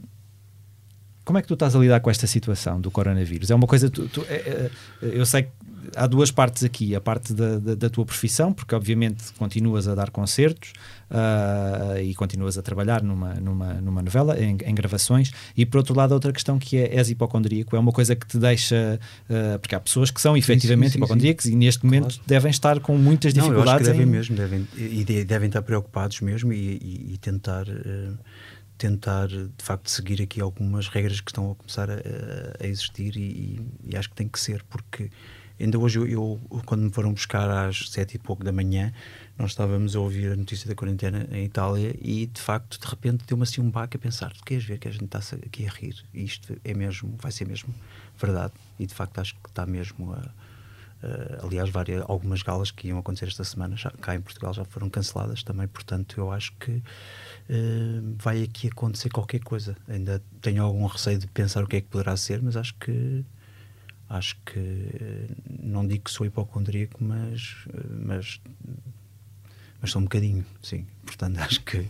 como é que tu estás a lidar com esta situação do coronavírus? É uma coisa. Tu, tu, é, é, eu sei que há duas partes aqui: a parte da, da, da tua profissão, porque obviamente continuas a dar concertos uh, e continuas a trabalhar numa, numa, numa novela, em, em, gravações, e por outro lado, outra questão que é és hipocondríaco, é uma coisa que te deixa. Uh, porque há pessoas que são efetivamente sim, sim, hipocondríacos sim. e neste momento claro. devem estar com muitas dificuldades. Não, que devem em... mesmo, devem, e devem estar preocupados mesmo e, e, e tentar. Uh, tentar de facto seguir aqui algumas regras que estão a começar a, a existir e, e, acho que tem que ser porque ainda hoje eu, eu, quando me foram buscar às sete e pouco da manhã nós estávamos a ouvir a notícia da quarentena em Itália e de facto de repente deu-me assim um baque a pensar tu queres ver que a gente está aqui a rir? Isto é mesmo, vai ser mesmo verdade. E de facto acho que está mesmo a aliás, várias, algumas galas que iam acontecer esta semana já, cá em Portugal já foram canceladas também, portanto, eu acho que uh, vai aqui acontecer qualquer coisa. Ainda tenho algum receio de pensar o que é que poderá ser, mas acho que acho que não digo que sou hipocondríaco, mas, mas, mas sou um bocadinho, sim. Portanto, *laughs* acho que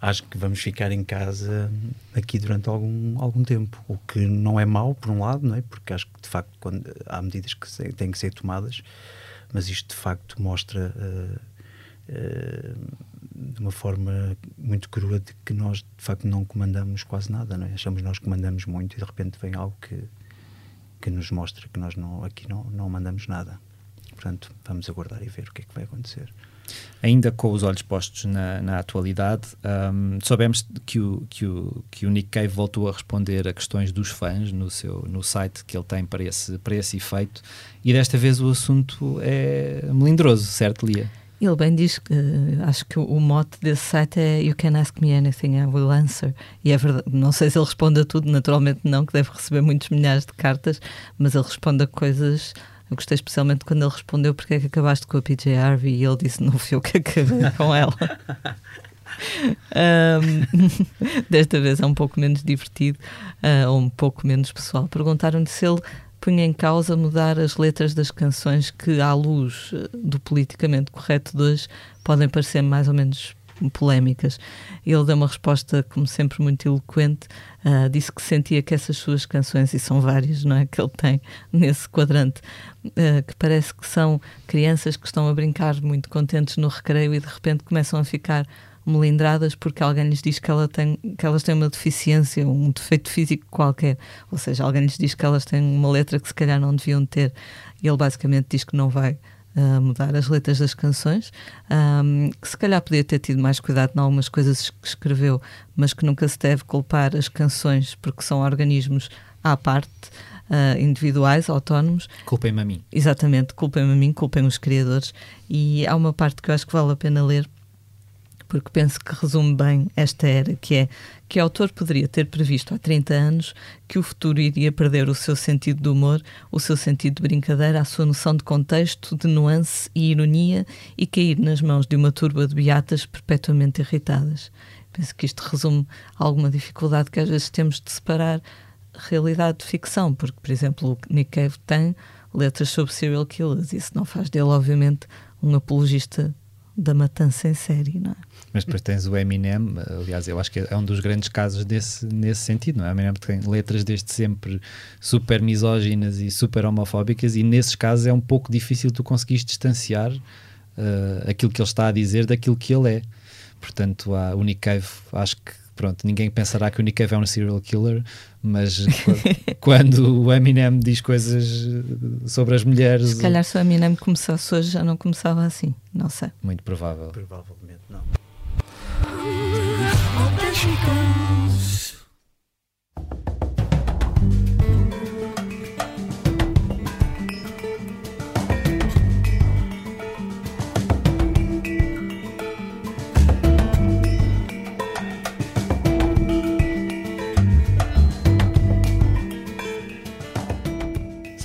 acho que vamos ficar em casa aqui durante algum, algum tempo. O que não é mau, por um lado, não é? porque acho que de facto quando, há medidas que têm que ser tomadas, mas isto de facto mostra uh, uh, de uma forma muito crua de que nós de facto não comandamos quase nada, não é? achamos nós comandamos muito e de repente vem algo que, que nos mostra que nós não, aqui não, não mandamos nada. Portanto, vamos aguardar e ver o que é que vai acontecer. Ainda com os olhos postos na, na atualidade, um, soubemos que o, que, o, que o Nick Cave voltou a responder a questões dos fãs no, seu, no site que ele tem para esse, para esse efeito, e desta vez o assunto é melindroso, certo, Lia? Ele bem diz que uh, acho que o, mote desse site é You can ask me anything, I will answer. E é verdade, não sei se ele responde a tudo, naturalmente não, que deve receber muitos milhares de cartas, mas ele responde a coisas eu gostei especialmente quando ele respondeu porque é que acabaste com a PJ Harvey e ele disse não fui eu que acabei *laughs* com ela. um, *laughs* desta vez é um pouco menos divertido uh, ou um pouco menos pessoal. Perguntaram-lhe se ele punha em causa mudar as letras das canções que, à luz do politicamente correto de hoje, podem parecer mais ou menos polémicas. Ele deu uma resposta, como sempre, muito eloquente. Uh, disse que sentia que essas suas canções, e são várias, não é? Que ele tem nesse quadrante, uh, que parece que são crianças que estão a brincar muito contentes no recreio e de repente começam a ficar melindradas porque alguém lhes diz que, ela tem, que elas têm uma deficiência, um defeito físico qualquer. Ou seja, alguém lhes diz que elas têm uma letra que se calhar não deviam ter. E ele basicamente diz que não vai a mudar as letras das canções, um, que se calhar podia ter tido mais cuidado em algumas coisas que escreveu, mas que nunca se deve culpar as canções porque são organismos à parte. Uh, individuais, autónomos. Culpem-me a mim. Exatamente, culpem-me a mim, culpem os criadores. E há uma parte que eu acho que vale a pena ler, porque penso que resume bem esta era, que é que o autor poderia ter previsto há 30 anos que o futuro iria perder o seu sentido de humor, o seu sentido de brincadeira, a sua noção de contexto, de nuance e ironia e cair nas mãos de uma turba de beatas perpetuamente irritadas. Penso que isto resume alguma dificuldade que às vezes temos de separar realidade de ficção, porque, por exemplo, o Nick Cave tem letras sobre serial killers, isso não faz dele, obviamente, um apologista da matança em série, não é? Mas depois tens o Eminem, aliás, eu acho que é um dos grandes casos desse, nesse sentido, não é? O Eminem tem letras desde sempre super misóginas e super homofóbicas, e nesses casos é um pouco difícil tu conseguires distanciar uh, aquilo que ele está a dizer daquilo que ele é. Portanto, há, o Nick Cave, acho que pronto, ninguém pensará que o Nick Cave é um serial killer, mas *laughs* quando o Eminem diz coisas sobre as mulheres. Se calhar se o Eminem começasse hoje já não começava assim, não sei. Muito provável. Provavelmente não.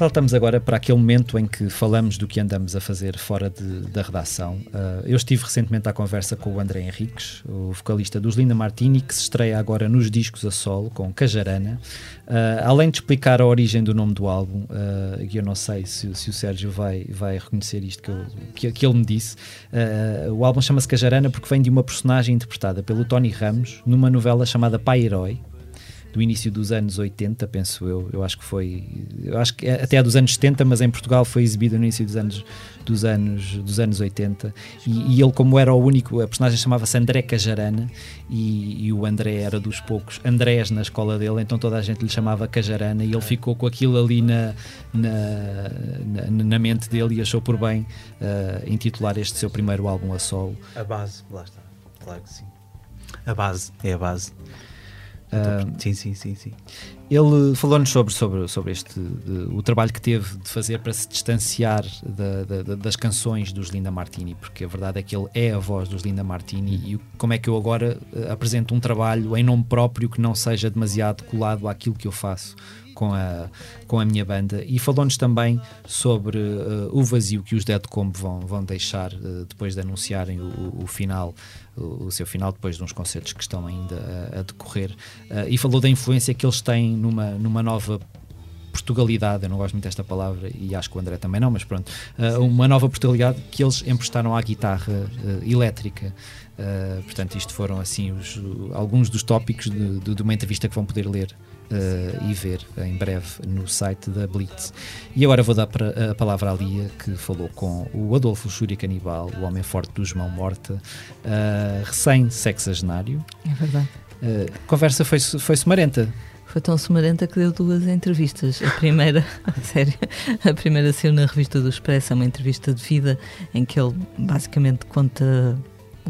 Saltamos agora para aquele momento em que falamos do que andamos a fazer fora de, da redação. Uh, eu estive recentemente à conversa com o André Henriques, o vocalista dos Linda Martini, que se estreia agora nos discos a solo, com Cajarana. Uh, além de explicar a origem do nome do álbum, uh, eu não sei se, se, o Sérgio vai, vai reconhecer isto que, eu, que, que ele me disse, o álbum chama-se Cajarana porque vem de uma personagem interpretada pelo Tony Ramos numa novela chamada Pai Herói, do início dos anos 80, penso eu. Eu acho que foi, eu acho que é até dos anos 70, mas em Portugal foi exibido no início dos anos dos anos dos anos 80. E, e ele como era o único, a personagem chamava-se André Cajarana e, e, o André era dos poucos Andrés na escola dele, então toda a gente lhe chamava Cajarana e ele ficou com aquilo ali na na, na, na mente dele e achou por bem uh, intitular este seu primeiro álbum a solo. A base, lá está. Claro que sim. A base, é a base. Uh, sim, sim, sim, sim. Ele falou-nos sobre, sobre, sobre este de, o trabalho que teve de fazer para se distanciar da, da, das canções dos Linda Martini, porque a verdade é que ele é a voz dos Linda Martini e como é que eu agora uh, apresento um trabalho em nome próprio que não seja demasiado colado àquilo que eu faço com a, com a minha banda. E falou-nos também sobre uh, o vazio que os Dead Combo vão, vão deixar uh, depois de anunciarem o, o final, o, seu final, depois de uns concertos que estão ainda a, a decorrer. Uh, e falou da influência que eles têm numa, numa nova Portugalidade, eu não gosto muito desta palavra e acho que o André também não, mas pronto, uh, uma nova Portugalidade que eles emprestaram à guitarra uh, elétrica. Portanto, isto foram assim os, alguns dos tópicos de, de, de, uma entrevista que vão poder ler uh, e ver em breve no site da Blitz. E agora vou dar a palavra à Lia, que falou com o Adolfo Xúria Canibal, o homem forte dos Mão Morta, uh, recém-sexagenário. É verdade. Uh, conversa foi, foi sumarenta. Foi tão sumarenta que deu duas entrevistas. A primeira, *laughs* sério, a primeira saiu na revista do Expresso, é uma entrevista de vida em que ele basicamente conta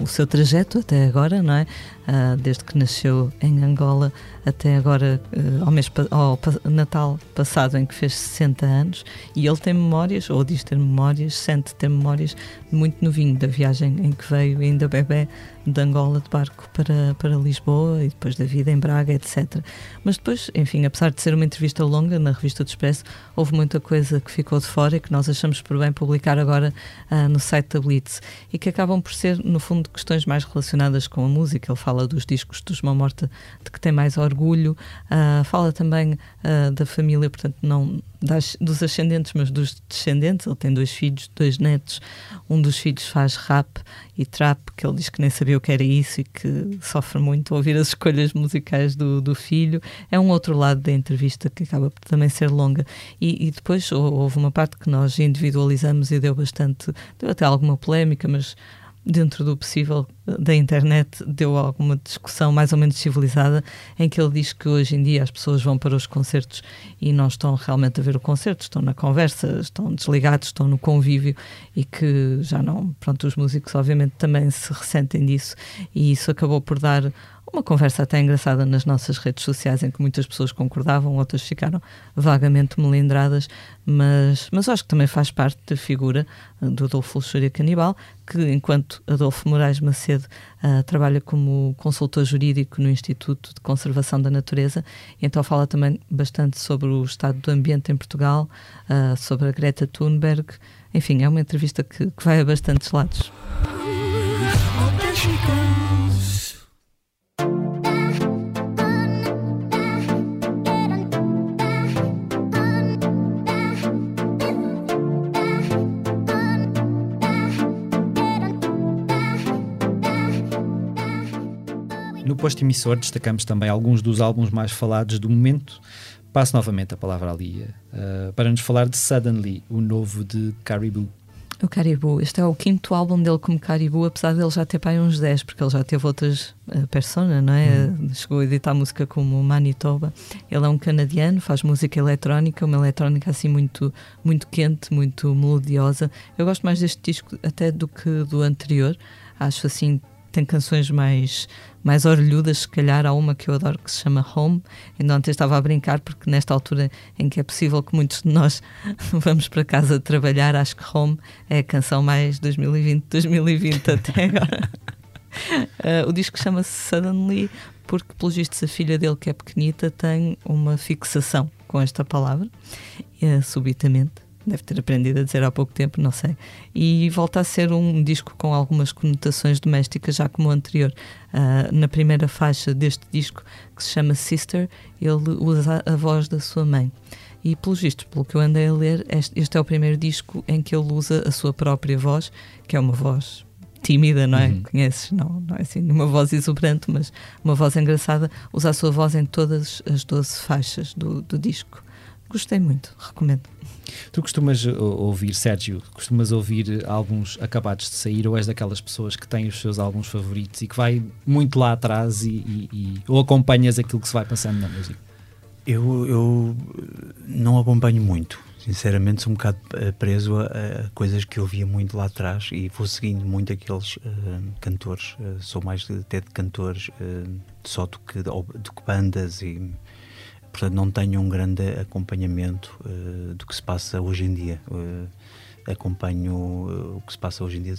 o seu trajeto até agora, não é? Uh, desde que nasceu em Angola até agora, uh, ao, mês, ao Natal passado, em que fez 60 anos, e ele tem memórias, ou diz ter memórias, sente ter memórias muito novinho da viagem em que veio, ainda bebê, de Angola de barco para, para Lisboa e depois da vida em Braga, etc. Mas depois, enfim, apesar de ser uma entrevista longa na revista do Expresso, houve muita coisa que ficou de fora e que nós achamos por bem publicar agora uh, no site da Blitz e que acabam por ser, no fundo, questões mais relacionadas com a música. Ele fala dos discos dos Mão Morta de que tem mais orgulho, uh, fala também uh, da família, portanto, não das, dos ascendentes, mas dos descendentes. Ele tem dois filhos, dois netos. Um dos filhos faz rap e trap, que ele diz que nem sabia o que era isso e que sofre muito ouvir as escolhas musicais do, do filho. É um outro lado da entrevista que acaba por também ser longa. E, e depois houve uma parte que nós individualizamos e deu bastante, deu até alguma polémica, mas dentro do possível da internet, deu alguma discussão mais ou menos civilizada, em que ele diz que hoje em dia as pessoas vão para os concertos e não estão realmente a ver o concerto, estão na conversa, estão desligados, estão no convívio e que já não. Pronto, os músicos obviamente também se ressentem disso e isso acabou por dar uma conversa até engraçada nas nossas redes sociais em que muitas pessoas concordavam, outras ficaram vagamente melindradas, mas, mas acho que também faz parte da figura uh, do Adolfo Luxúria Canibal, que enquanto Adolfo Moraes Macedo uh, trabalha como consultor jurídico no Instituto de Conservação da Natureza, então fala também bastante sobre o estado do ambiente em Portugal, uh, sobre a Greta Thunberg, enfim, é uma entrevista que, que vai a bastantes lados. Posto emissor, destacamos também alguns dos álbuns mais falados do momento. Passo novamente a palavra à Lia uh, para nos falar de Suddenly, o novo de Caribou. O Caribou, este é o quinto álbum dele como Caribou, apesar dele já ter pai uns 10, porque ele já teve outras uh, persona, não é? Hum. Chegou a editar música como Manitoba. Ele é um canadiano, faz música eletrónica, uma eletrónica assim muito, muito quente, muito melodiosa. Eu gosto mais deste disco até do que do anterior. Acho assim tem canções mais, mais orelhudas, se calhar há uma que eu adoro que se chama Home. Ainda ontem estava a brincar, porque nesta altura em que é possível que muitos de nós *laughs* vamos para casa trabalhar, acho que Home é a canção mais 2020-2020 até agora. uh, *laughs* o disco chama-se Suddenly, porque, pelos vistos, a filha dele, que é pequenita, tem uma fixação com esta palavra, uh, subitamente deve ter aprendido a dizer há pouco tempo, não sei. E volta a ser um disco com algumas conotações domésticas, já como o anterior. Uh, na primeira faixa deste disco, que se chama Sister, ele usa a voz da sua mãe. E, pelos vistos, pelo que eu andei a ler, este, este, é o primeiro disco em que ele usa a sua própria voz, que é uma voz tímida, não é? Uhum. Conheces? Não, não é assim uma voz exuberante, mas uma voz engraçada. Usa a sua voz em todas as 12 faixas do, do disco. Gostei muito, recomendo. Tu costumas ouvir, Sérgio, costumas ouvir álbuns acabados de sair ou és daquelas pessoas que têm os seus álbuns favoritos e que vai muito lá atrás e, e, e ou acompanhas aquilo que se vai passando na música? Eu, eu não acompanho muito. Sinceramente, sou um bocado preso a, a, coisas que eu via muito lá atrás e vou seguindo muito aqueles uh, cantores. Uh, sou mais de, até de cantores uh, só do que, do que bandas e portanto não tenho um grande acompanhamento uh, do que se passa hoje em dia. Uh, acompanho uh, o que se passa hoje em dia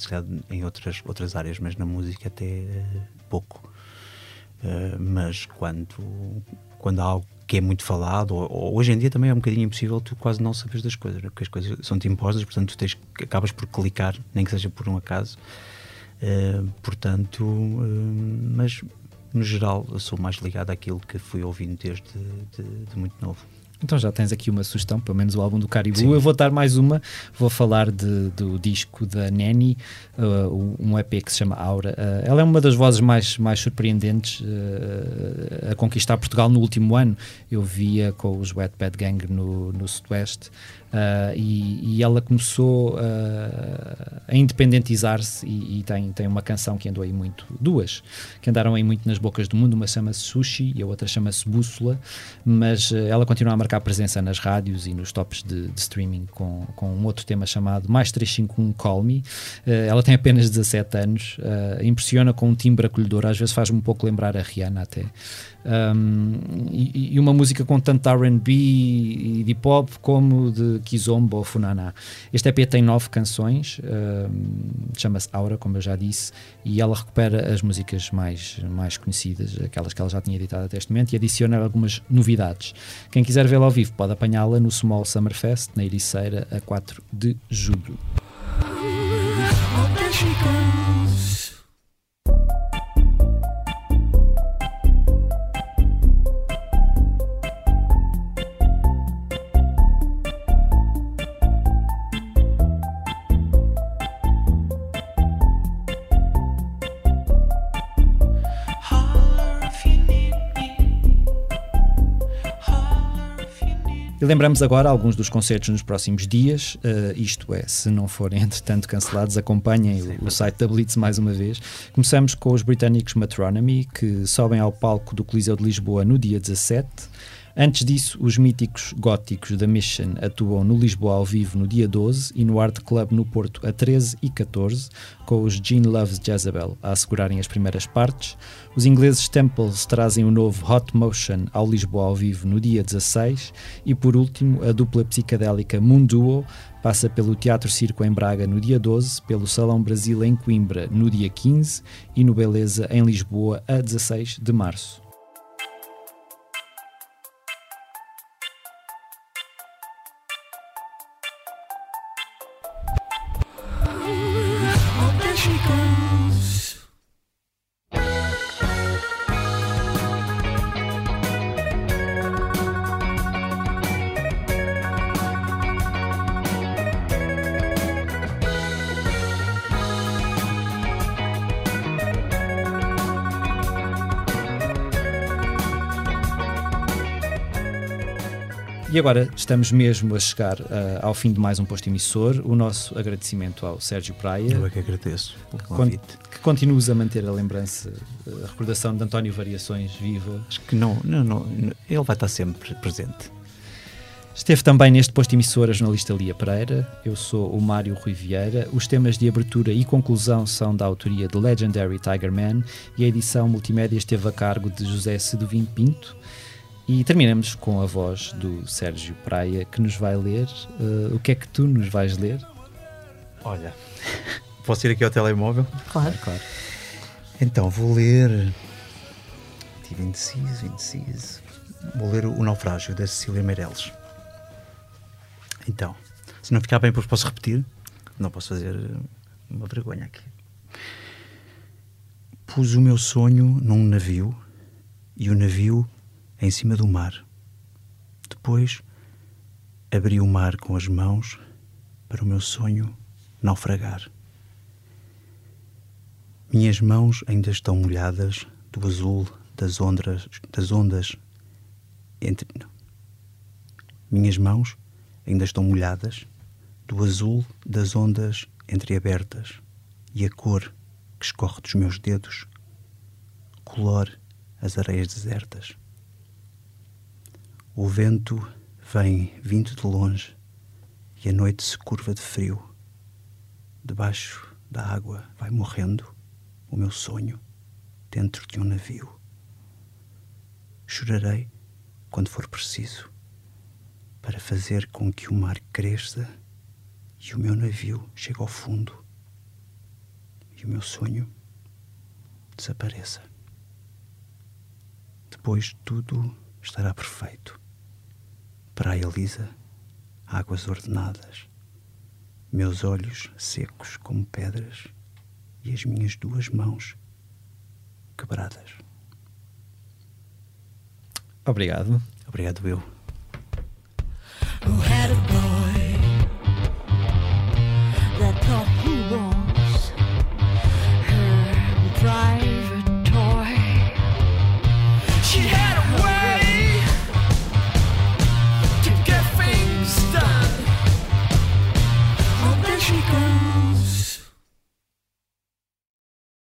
em outras, outras áreas, mas na música até pouco. mas quando, quando há algo que é muito falado, ou, ou, hoje em dia também é um bocadinho impossível tu quase não saberes das coisas, né? porque as coisas são-te impostas, portanto tu tens, acabas por clicar, nem que seja por um acaso. portanto, mas no geral, eu sou mais ligado àquilo que fui ouvindo desde de, de muito novo. Então já tens aqui uma sugestão, pelo menos o álbum do Caribou. Sim. Eu vou dar mais uma, vou falar de, do disco da Nanny, uh, um EP que se chama Aura. Uh, ela é uma das vozes mais, mais surpreendentes uh, a conquistar Portugal no último ano. Eu via com os Wet Bad Gang no, no Sudoeste Uh, e, e, ela começou uh, a independentizar-se e, e, tem, tem uma canção que andou aí muito, duas, que andaram aí muito nas bocas do mundo, uma chama-se Sushi e a outra chama-se Bússola, mas uh, ela continua a marcar presença nas rádios e nos tops de, de streaming com, com um outro tema chamado Mais 351 Call Me. ela tem apenas 17 anos, impressiona com um timbre acolhedor, às vezes faz-me um pouco lembrar a Rihanna até. Um, e, e, uma música com tanto RB e de pop como de Kizomba ou Funaná. Este EP tem nove canções, um, chama-se Aura, como eu já disse, e ela recupera as músicas mais, mais conhecidas, aquelas que ela já tinha editado até este momento, e adiciona algumas novidades. Quem quiser vê-la ao vivo pode apanhá-la no Small Summer Fest, na Ericeira, a 4 de julho. E lembramos agora alguns dos concertos nos próximos dias, uh, isto é, se não forem *laughs* entretanto cancelados, acompanhem o, o, site da Blitz mais uma vez. Começamos com os britânicos Matronomy, que sobem ao palco do Coliseu de Lisboa no dia 17. Antes disso, os míticos góticos da Mission atuam no Lisboa ao vivo no dia 12 e no Art Club no Porto a 13 e 14, com os Gene Loves Jezebel a assegurarem as primeiras partes. Os ingleses Temples trazem o novo Hot Motion ao Lisboa ao vivo no dia 16 e, por último, a dupla psicadélica Munduo passa pelo Teatro Circo em Braga no dia 12, pelo Salão Brasil em Coimbra no dia 15 e no Beleza em Lisboa a 16 de março. she goes. E agora estamos mesmo a chegar uh, ao fim de mais um posto emissor. O nosso agradecimento ao Sérgio Praia. Eu é que agradeço pelo convite. Que continues a manter a lembrança, a recordação de António Variações viva. Acho que não, não, não, ele vai estar sempre presente. Esteve também neste posto emissor a jornalista Lia Pereira. Eu sou o Mário Rui Vieira. Os temas de abertura e conclusão são da autoria de Legendary Tiger Man e a edição multimédia esteve a cargo de José Seduvim Pinto. E terminamos com a voz do Sérgio Praia, que nos vai ler. Uh, o que é que tu nos vais ler? Olha, posso ir aqui ao telemóvel? Claro, claro. Então, vou ler. Estive indeciso, indeciso. Vou ler O Naufrágio, da Cecília Meirelles. Então, se não ficar bem, depois posso repetir. Não posso fazer uma vergonha aqui. Pus o meu sonho num navio e o navio em cima do mar. Depois abri o mar com as mãos para o meu sonho naufragar. Minhas mãos ainda estão molhadas do azul das ondas, das ondas entre. Não. Minhas mãos ainda estão molhadas do azul das ondas entreabertas e a cor que escorre dos meus dedos colore as areias desertas. O vento vem vindo de longe e a noite se curva de frio. Debaixo da água vai morrendo o meu sonho dentro de um navio. Chorarei quando for preciso para fazer com que o mar cresça e o meu navio chegue ao fundo e o meu sonho desapareça. Depois tudo estará perfeito praia Elisa, águas ordenadas, meus olhos secos como pedras e as minhas duas mãos quebradas. Obrigado. Obrigado eu.